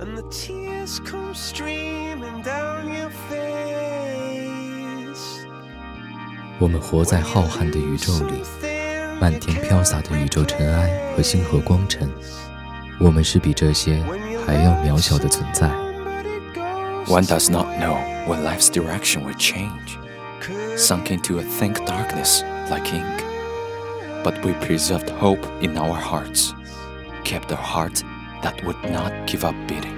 and the tears come streaming down your face. 我们活在浩瀚的宇宙里，漫天飘洒的宇宙尘埃和星河光尘，我们是比这些还要渺小的存在。 One does not know when life's direction will change, sunk into a thick darkness like ink. But we preserved hope in our hearts, kept a heart that would not give up beating.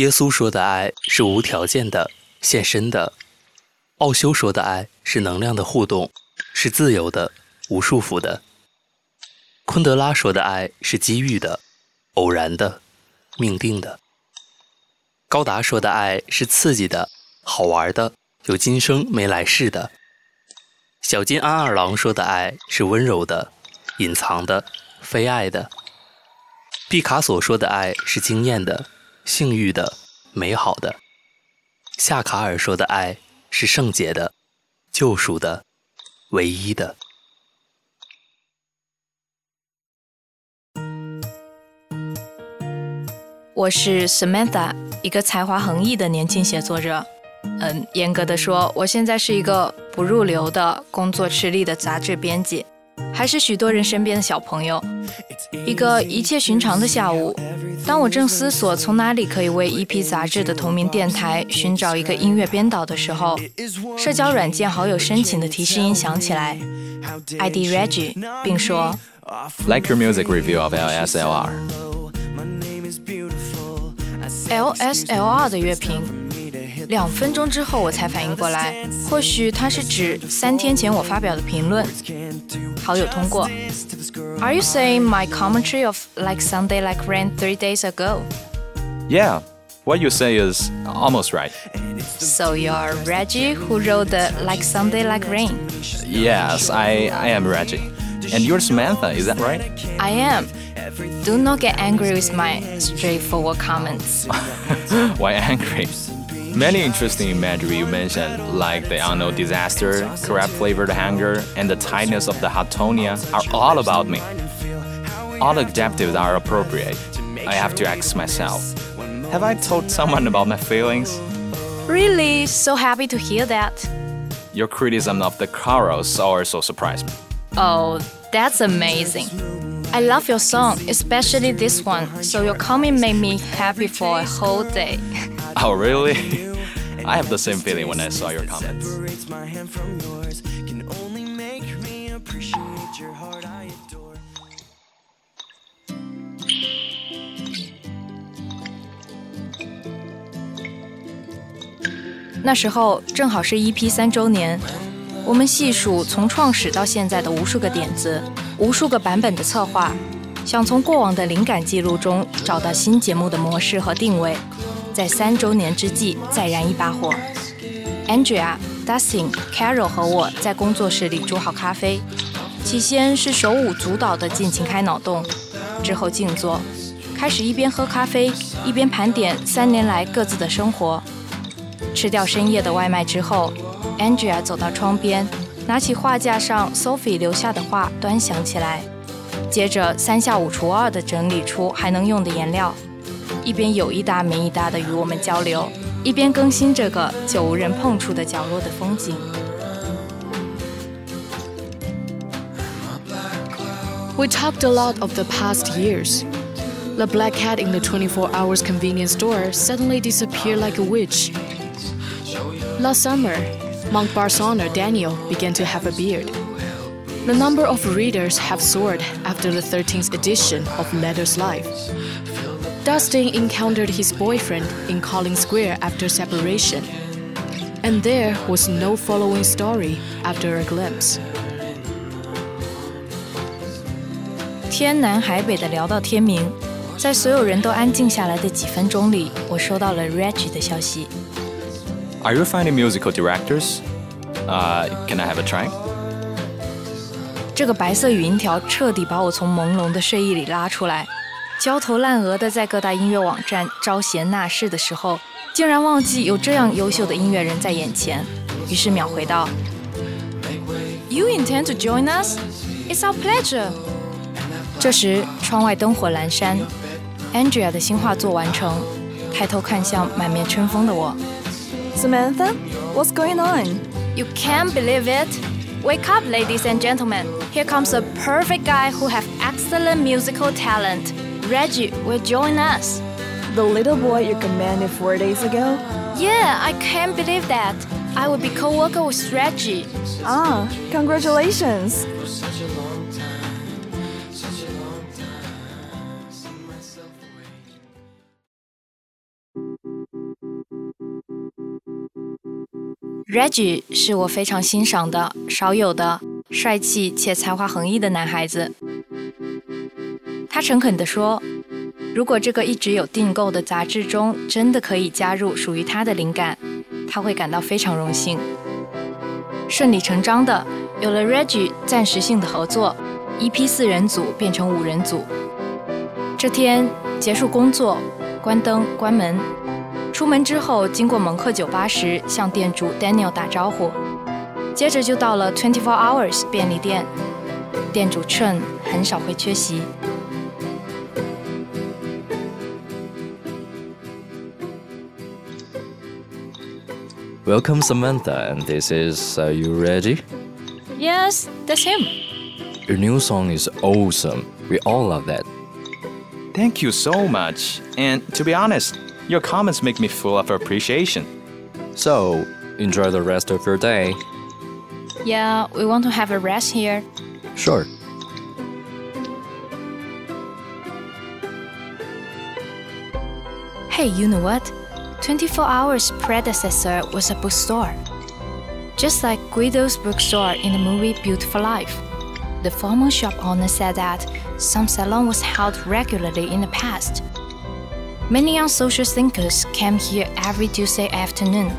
耶稣说的爱是无条件的、献身的；奥修说的爱是能量的互动，是自由的、无束缚的；昆德拉说的爱是机遇的、偶然的、命定的；高达说的爱是刺激的、好玩的、有今生没来世的；小金安二郎说的爱是温柔的、隐藏的、非爱的；毕卡索说的爱是惊艳的。性欲的、美好的。夏卡尔说的爱是圣洁的、救赎的、唯一的。我是 Samantha，一个才华横溢的年轻写作者。嗯，严格的说，我现在是一个不入流的工作吃力的杂志编辑，还是许多人身边的小朋友。一个一切寻常的下午，当我正思索从哪里可以为 EP 杂志的同名电台寻找一个音乐编导的时候，社交软件好友申请的提示音响起来，ID Reggie，并说 like your music review of LSLR. LSLR 的乐评。两分钟之后，我才反应过来，或许它是指三天前我发表的评论。好友通过。Are you saying my commentary of Like Sunday Like Rain three days ago? Yeah, what you say is almost right. So you're Reggie who wrote the Like Sunday Like Rain? Yes, I, I am Reggie. And you're Samantha, is that right? I am. Do not get angry with my straightforward comments. Why angry? Many interesting imagery you mentioned, like the unknown disaster, crab flavored hunger, and the tightness of the Hatonia, are all about me. All adjectives are appropriate. I have to ask myself Have I told someone about my feelings? Really? So happy to hear that. Your criticism of the chorus also surprised me. Oh, that's amazing. I love your song, especially this one, so your comment made me happy for a whole day. Oh, really? I have the same feeling when I saw your comments. Separates my hand from yours can only make me appreciate your heart I adore. 那时候正好是 EP 三周年，我们细数从创始到现在的无数个点子，无数个版本的策划，想从过往的灵感记录中找到新节目的模式和定位，在三周年之际再燃一把火。Andrea Dustin、Carol 和我在工作室里煮好咖啡。起先是手舞足蹈的尽情开脑洞，之后静坐，开始一边喝咖啡一边盘点三年来各自的生活。吃掉深夜的外卖之后，Andrea 走到窗边，拿起画架上 Sophie 留下的画端详起来，接着三下五除二地整理出还能用的颜料，一边有一搭没一搭地与我们交流，一边更新这个久无人碰触的角落的风景。We talked a lot of the past years. The black cat in the 24 hours convenience store suddenly disappeared like a witch. Last summer, Monk Bar's owner Daniel began to have a beard. The number of readers have soared after the 13th edition of Letter's Life. Dustin encountered his boyfriend in Collins Square after separation. And there was no following story after a glimpse. 天南海北的聊到天明，在所有人都安静下来的几分钟里，我收到了 Reggie 的消息。Are you finding musical directors? Uh, can I have a try? 这个白色语音条彻底把我从朦胧的睡意里拉出来， 焦头烂额的在各大音乐网站招贤纳士的时候，竟然忘记有这样优秀的音乐人在眼前，于是秒回道：“You intend to join us? It's our pleasure.” 这时，窗外灯火阑珊，Andrea 的新画作完成，抬头看向满面春风的我。Samantha, what's going on? You can't believe it. Wake up, ladies and gentlemen. Here comes a perfect guy who has excellent musical talent. Reggie will join us. The little boy you commanded four days ago? Yeah, I can't believe that. I will be co-worker with Reggie. Ah, congratulations. Reggie 是我非常欣赏的、少有的、帅气且才华横溢的男孩子。 他诚恳地说：“如果这个一直有订购的杂志中真的可以加入属于他的灵感，他会感到非常荣幸。”顺理成章的，有了 Reggie 暂时性的合作，一批四人组变成五人组。这天结束工作，关灯关门。出门之后，经过蒙克酒吧时，向店主 Daniel 打招呼，接着就到了 Twenty Four Hours 便利店，店主 Chen 很少会缺席。Welcome, Samantha, and this is Are You Ready? Yes, that's him. Your new song is awesome. We all love that. Thank you so much. And to be honest, your comments make me full of appreciation. So, enjoy the rest of your day. Yeah, we want to have a rest here. Sure. Hey, you know what? 24 Hours' predecessor was a bookstore. Just like Guido's bookstore in the movie Beautiful Life. The former shop owner said that some salon was held regularly in the past. Many young social thinkers came here every Tuesday afternoon.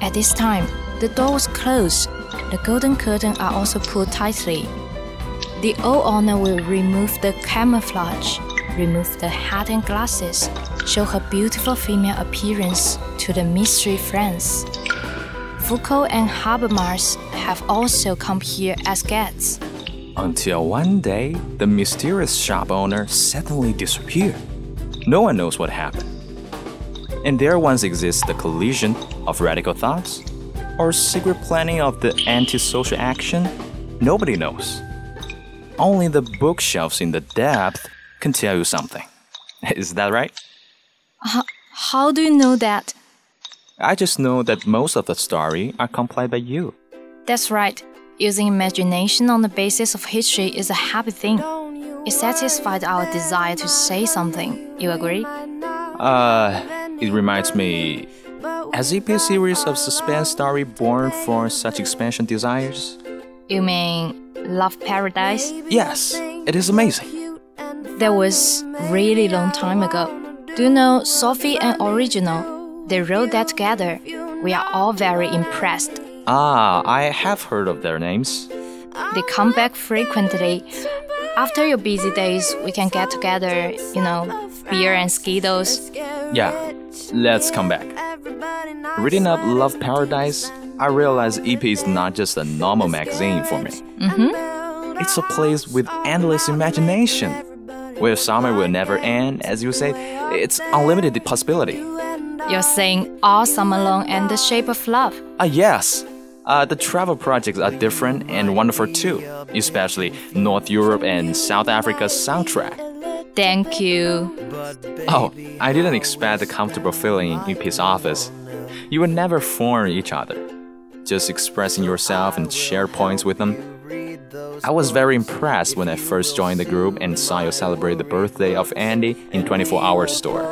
At this time, the door was closed. The golden curtain are also pulled tightly. The old owner will remove the camouflage, remove the hat and glasses, show her beautiful female appearance to the mystery friends. Foucault and Habermas have also come here as guests. Until one day, the mysterious shop owner suddenly disappeared. No one knows what happened. And there once exists the collision of radical thoughts or secret planning of the antisocial action. Nobody knows. Only the bookshelves in the depth can tell you something. Is that right? How, how do you know that? I just know that most of the story are complied by you. That's right. Using imagination on the basis of history is a happy thing. It satisfied our desire to say something. You agree? Uh, it reminds me. Has it been a series of suspense story born for such expansion desires? You mean Love Paradise? Yes, it is amazing. That was really long time ago. Do you know Sophie and Original? They wrote that together. We are all very impressed. Ah, I have heard of their names. They come back frequently. After your busy days, we can get together, you know, beer and skittles. Yeah, let's come back. Reading up Love Paradise, I realized EP is not just a normal magazine for me. Mm-hmm. It's a place with endless imagination, where summer will never end, as you say. It's unlimited possibility. You're saying all summer long and the shape of love. Ah, yes. Uh, the travel projects are different and wonderful too, especially North Europe and South Africa's soundtrack. Thank you. Oh, I didn't expect the comfortable feeling in EP's office. You would never form each other, just expressing yourself and share points with them. I was very impressed when I first joined the group and saw you celebrate the birthday of Andy in 24 Hour Store.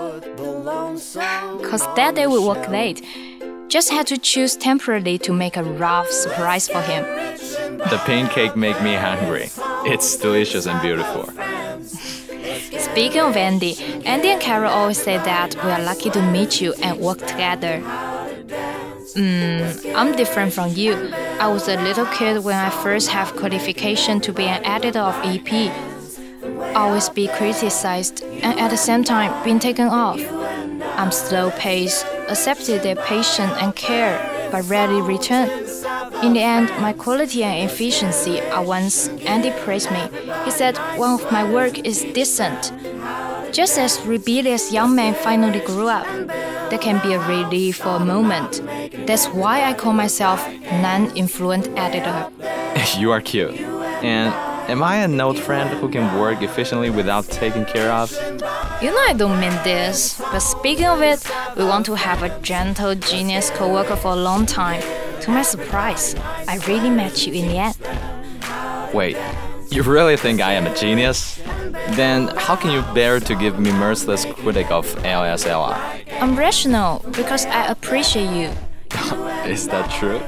Cause that day we worked late. Just had to choose temporarily to make a rough surprise for him. The pancake cake make me hungry. It's delicious and beautiful. Speaking of Andy, Andy and Carol always say that we are lucky to meet you and work together. Mm, I'm different from you. I was a little kid when I first have qualification to be an editor of EP. Always be criticized and at the same time being taken off. I'm slow paced, accepted their patience and care, but rarely return. In the end, my quality and efficiency are once Andy praised me. He said one of my work is decent. Just as rebellious young men finally grew up, there can be a relief for a moment. That's why I call myself non-influent editor. you are cute. And am I a note friend who can work efficiently without taking care of? You know I don't mean this, but speaking of it, we want to have a gentle genius coworker for a long time. To my surprise, I really met you in the end. Wait, you really think I am a genius? Then how can you bear to give me merciless critic of LSLR? I'm rational because I appreciate you. Is that true?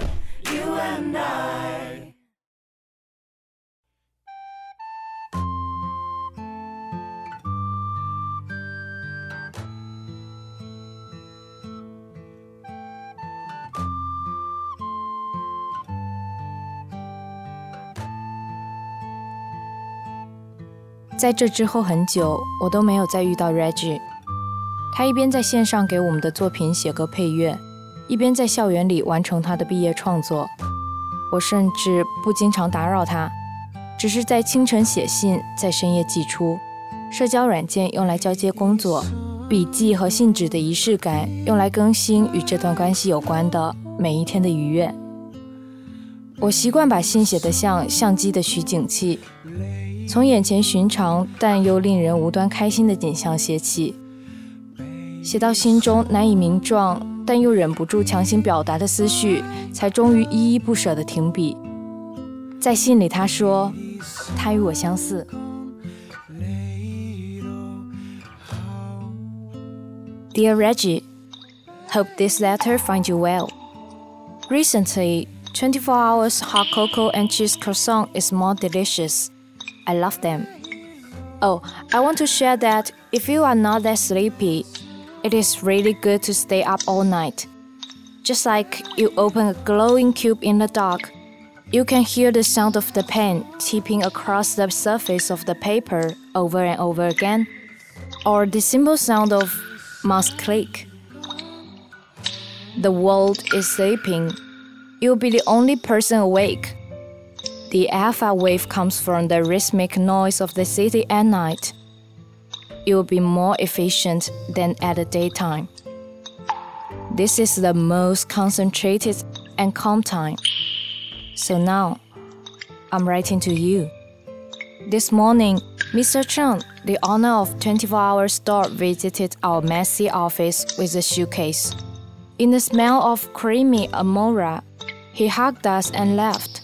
在这之后很久，我都没有再遇到 Reggie。他一边在线上给我们的作品写歌配乐，一边在校园里完成他的毕业创作。我甚至不经常打扰他，只是在清晨写信，在深夜寄出。社交软件用来交接工作，笔记和信纸的仪式感用来更新与这段关系有关的每一天的愉悦。我习惯把信写得像相机的取景器。从眼前寻常但又令人无端开心的景象写起，写到心中难以名状但又忍不住强行表达的思绪，才终于依依不舍地停笔。在信里，他说：“他与我相似。” Dear Reggie, hope this letter finds you well. Recently, 24 hours hot cocoa and cheese croissant is more delicious. I love them. Oh, I want to share that if you are not that sleepy, it is really good to stay up all night. Just like you open a glowing cube in the dark, you can hear the sound of the pen tipping across the surface of the paper over and over again, or the simple sound of mouse click. The world is sleeping. You'll be the only person awake. The alpha wave comes from the rhythmic noise of the city at night. It will be more efficient than at the daytime. This is the most concentrated and calm time. So now, I'm writing to you. This morning, Mr. Chen, the owner of 24 Hour Store, visited our messy office with a suitcase. In the smell of creamy amora, he hugged us and left.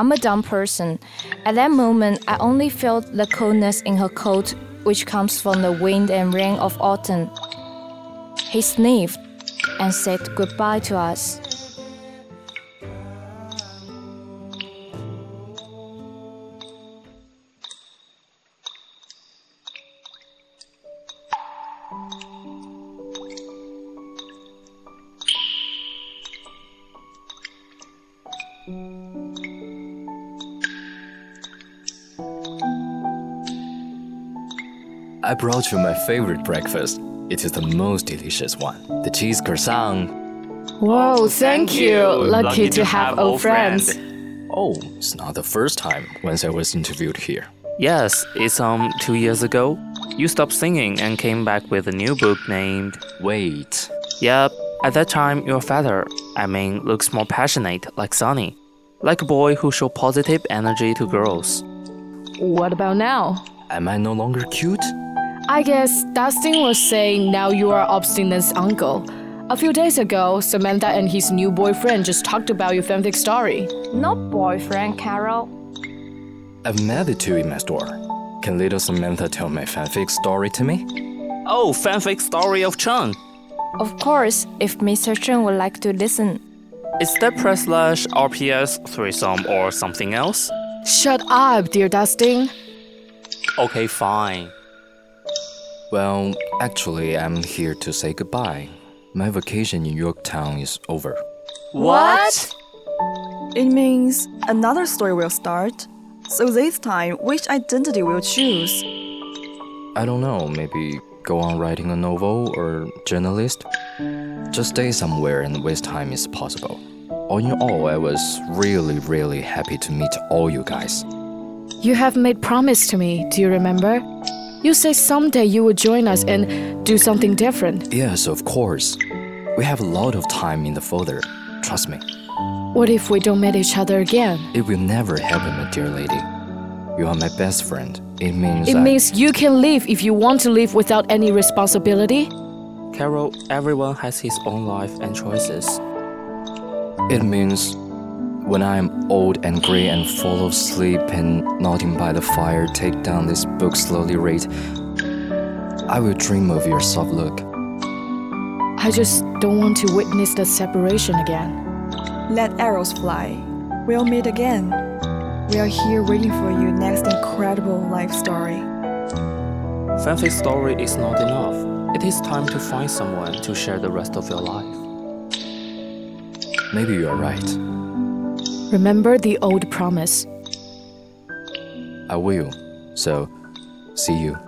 I'm a dumb person. At that moment, I only felt the coldness in her coat, which comes from the wind and rain of autumn. He sniffed and said goodbye to us. Brought you my favorite breakfast. It is the most delicious one. The cheese croissant. Whoa, thank, you. Lucky, Lucky to, to have old friends. friends. Oh, it's not the first time once I was interviewed here. Yes, it's um two years ago. You stopped singing and came back with a new book named Wait. Yep. At that time, your father, I mean, looks more passionate, like Sonny, like a boy who show positive energy to girls. What about now? Am I no longer cute? I guess Dustin was saying now you are Obstinate's uncle. A few days ago, Samantha and his new boyfriend just talked about your fanfic story. No boyfriend, Carol. I've met the two in my store. Can little Samantha tell my fanfic story to me? Oh, fanfic story of Cheng. Of course, if Mr. Cheng would like to listen. Is that press slash RPS threesome or something else? Shut up, dear Dustin. Okay, fine. Well, actually, I'm here to say goodbye. My vacation in Yorktown is over. What? It means another story will start. So this time, which identity will choose? I don't know, maybe go on writing a novel or journalist? Just stay somewhere and waste time is possible. All in all, I was really, really happy to meet all you guys. You have made promise to me, do you remember? You say someday you will join us and do something different. Yes, of course. We have a lot of time in the folder. Trust me. What if we don't meet each other again? It will never happen, my dear lady. You are my best friend. It means It means you can live if you want to live without any responsibility. Carol, everyone has his own life and choices. It means when I am old and gray and full of sleep and nodding by the fire, take down this book, slowly read. I will dream of your soft look. I just don't want to witness the separation again. Let arrows fly. We'll meet again. We are here waiting for you next incredible life story. Fanfic story is not enough. It is time to find someone to share the rest of your life. Maybe you are right. Remember the old promise. I will. So, see you.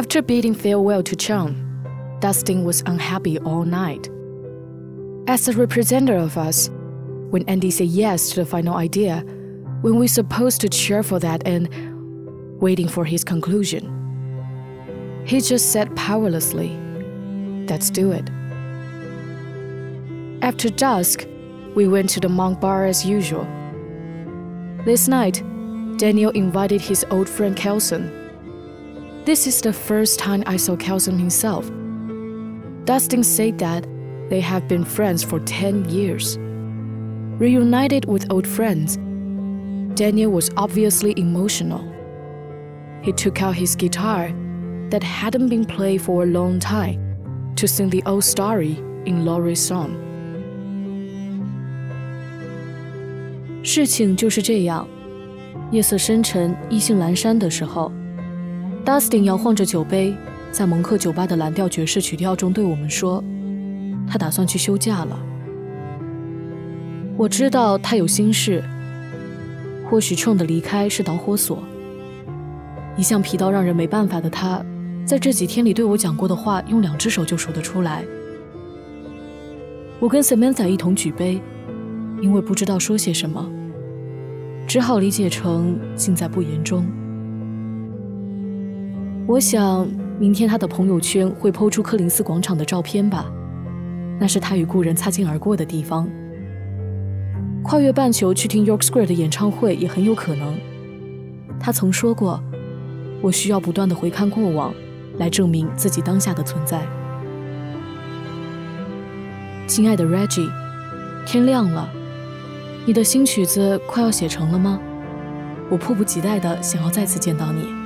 After bidding farewell to Cheng, Dustin was unhappy all night. As a representative of us, when Andy said yes to the final idea, when we supposed to cheer for that and waiting for his conclusion, he just said powerlessly, Let's do it. After dusk, we went to the monk bar as usual. This night, Daniel invited his old friend Kelson this is the first time I saw Kelson himself. Dustin said that they have been friends for 10 years. Reunited with old friends, Daniel was obviously emotional. He took out his guitar that hadn't been played for a long time to sing the old story in Laurie's song. 事情就是这样，夜色深沉、意兴阑珊的时候。 Dustin 摇晃着酒杯，在蒙克酒吧的蓝调爵士曲调中对我们说：“他打算去休假了。”我知道他有心事，或许冲的离开是导火索。一向皮到让人没办法的他，在这几天里对我讲过的话，用两只手就数得出来。我跟 Samantha 一同举杯，因为不知道说些什么，只好理解成尽在不言中。我想，明天他的朋友圈会抛出柯林斯广场的照片吧，那是他与故人擦肩而过的地方。跨越半球去听 York Square 的演唱会也很有可能。他曾说过：“我需要不断的回看过往，来证明自己当下的存在。”亲爱的 Reggie，天亮了，你的新曲子快要写成了吗？我迫不及待的想要再次见到你。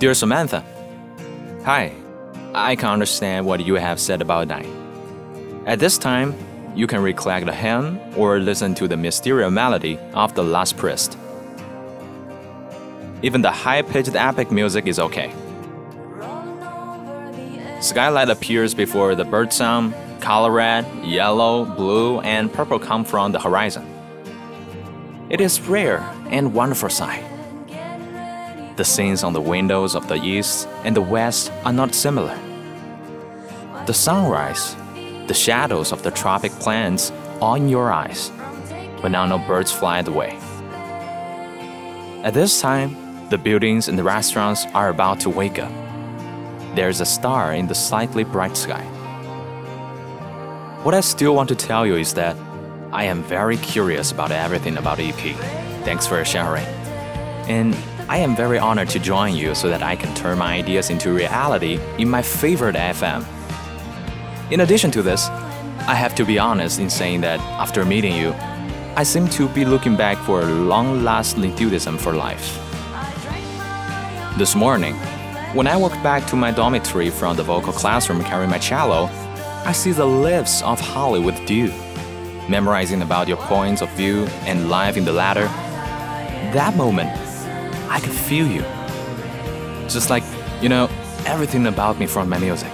Dear Samantha, Hi, I can understand what you have said about night. At this time, you can recollect the hymn or listen to the mysterious melody of the last priest. Even the high-pitched epic music is okay. Skylight appears before the birdsong, color red, yellow, blue, and purple come from the horizon. It is rare and wonderful sight. The scenes on the windows of the east and the west are not similar. The sunrise, the shadows of the tropic plants are in your eyes, but now no birds fly away. At this time, the buildings and the restaurants are about to wake up. There's a star in the slightly bright sky. What I still want to tell you is that I am very curious about everything about EP. Thanks for sharing. And I am very honored to join you so that I can turn my ideas into reality in my favorite FM. In addition to this, I have to be honest in saying that after meeting you, I seem to be looking back for a long lasting enthusiasm for life. This morning, when I walked back to my dormitory from the vocal classroom carrying my cello, I see the lips of Holly with dew, memorizing about your points of view and life in the latter. That moment, I could feel you. Just like, you know, everything about me from my music.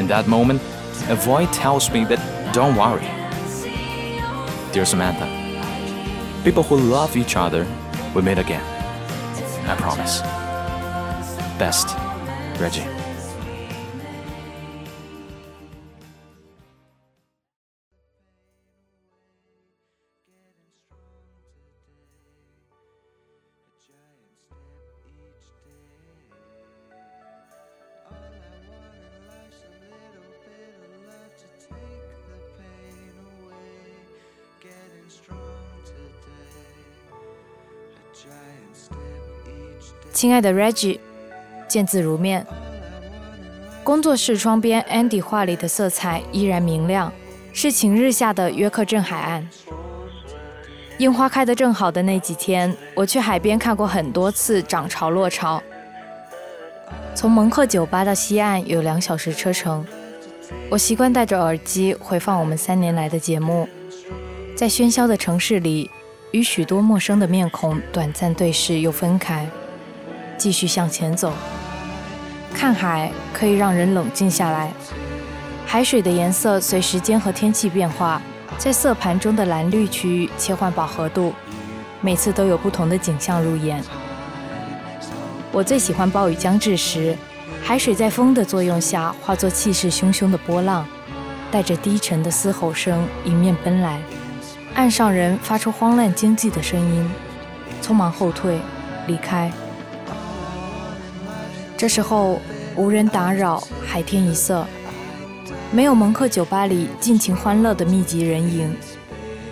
In that moment, a voice tells me that don't worry. Dear Samantha, people who love each other will meet again. I promise. Best, Reggie. 亲爱的 Reggie，见字如面。工作室窗边，Andy 画里的色彩依然明亮，是晴日下的约克镇海岸。樱花开得正好的那几天，我去海边看过很多次涨潮落潮。从蒙克酒吧到西岸有两小时车程，我习惯戴着耳机回放我们三年来的节目，在喧嚣的城市里，与许多陌生的面孔短暂对视又分开，继续向前走。看海可以让人冷静下来，海水的颜色随时间和天气变化，在色盘中的蓝绿区域切换饱和度，每次都有不同的景象入眼。我最喜欢暴雨将至时，海水在风的作用下化作气势汹汹的波浪，带着低沉的嘶吼声迎面奔来，岸上人发出慌乱惊悸的声音，匆忙后退，离开。这时候无人打扰，海天一色，没有蒙克酒吧里尽情欢乐的密集人影，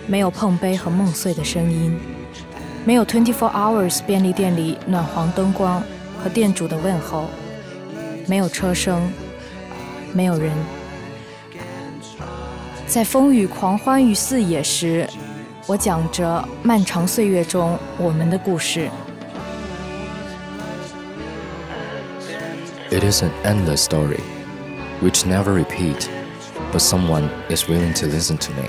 没有碰杯和梦碎的声音，没有 Twenty Four Hours 便利店里暖黄灯光和店主的问候，没有车声，没有人。在风雨狂欢与四野时，我讲着漫长岁月中我们的故事。 It is an endless story, which never repeat, but someone is willing to listen to me.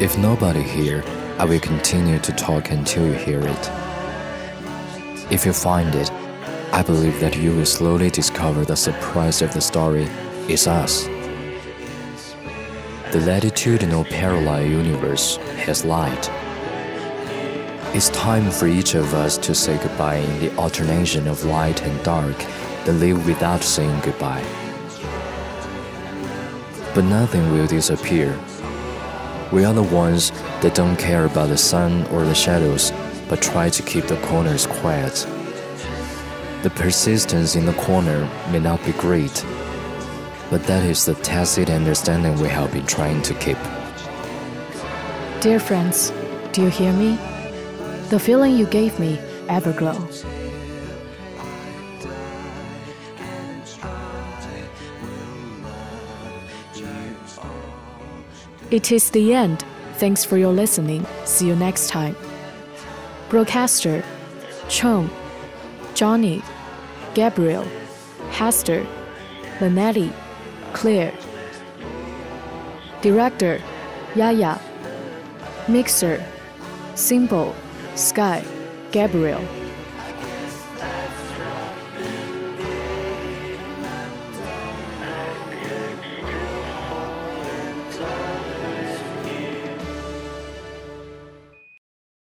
If nobody here, I will continue to talk until you hear it. If you find it, I believe that you will slowly discover the surprise of the story is us. The latitudinal parallel universe has light. It's time for each of us to say goodbye in the alternation of light and dark, then live without saying goodbye. But nothing will disappear. We are the ones that don't care about the sun or the shadows, but try to keep the corners quiet. The persistence in the corner may not be great, but that is the tacit understanding we have been trying to keep. Dear friends, do you hear me? The feeling you gave me, Everglow. It is the end. Thanks for your listening. See you next time. Broadcaster Chong, Johnny, Gabriel, Hester, Manetti, Claire. Director Yaya. Mixer Simple, Skye, Gabriel.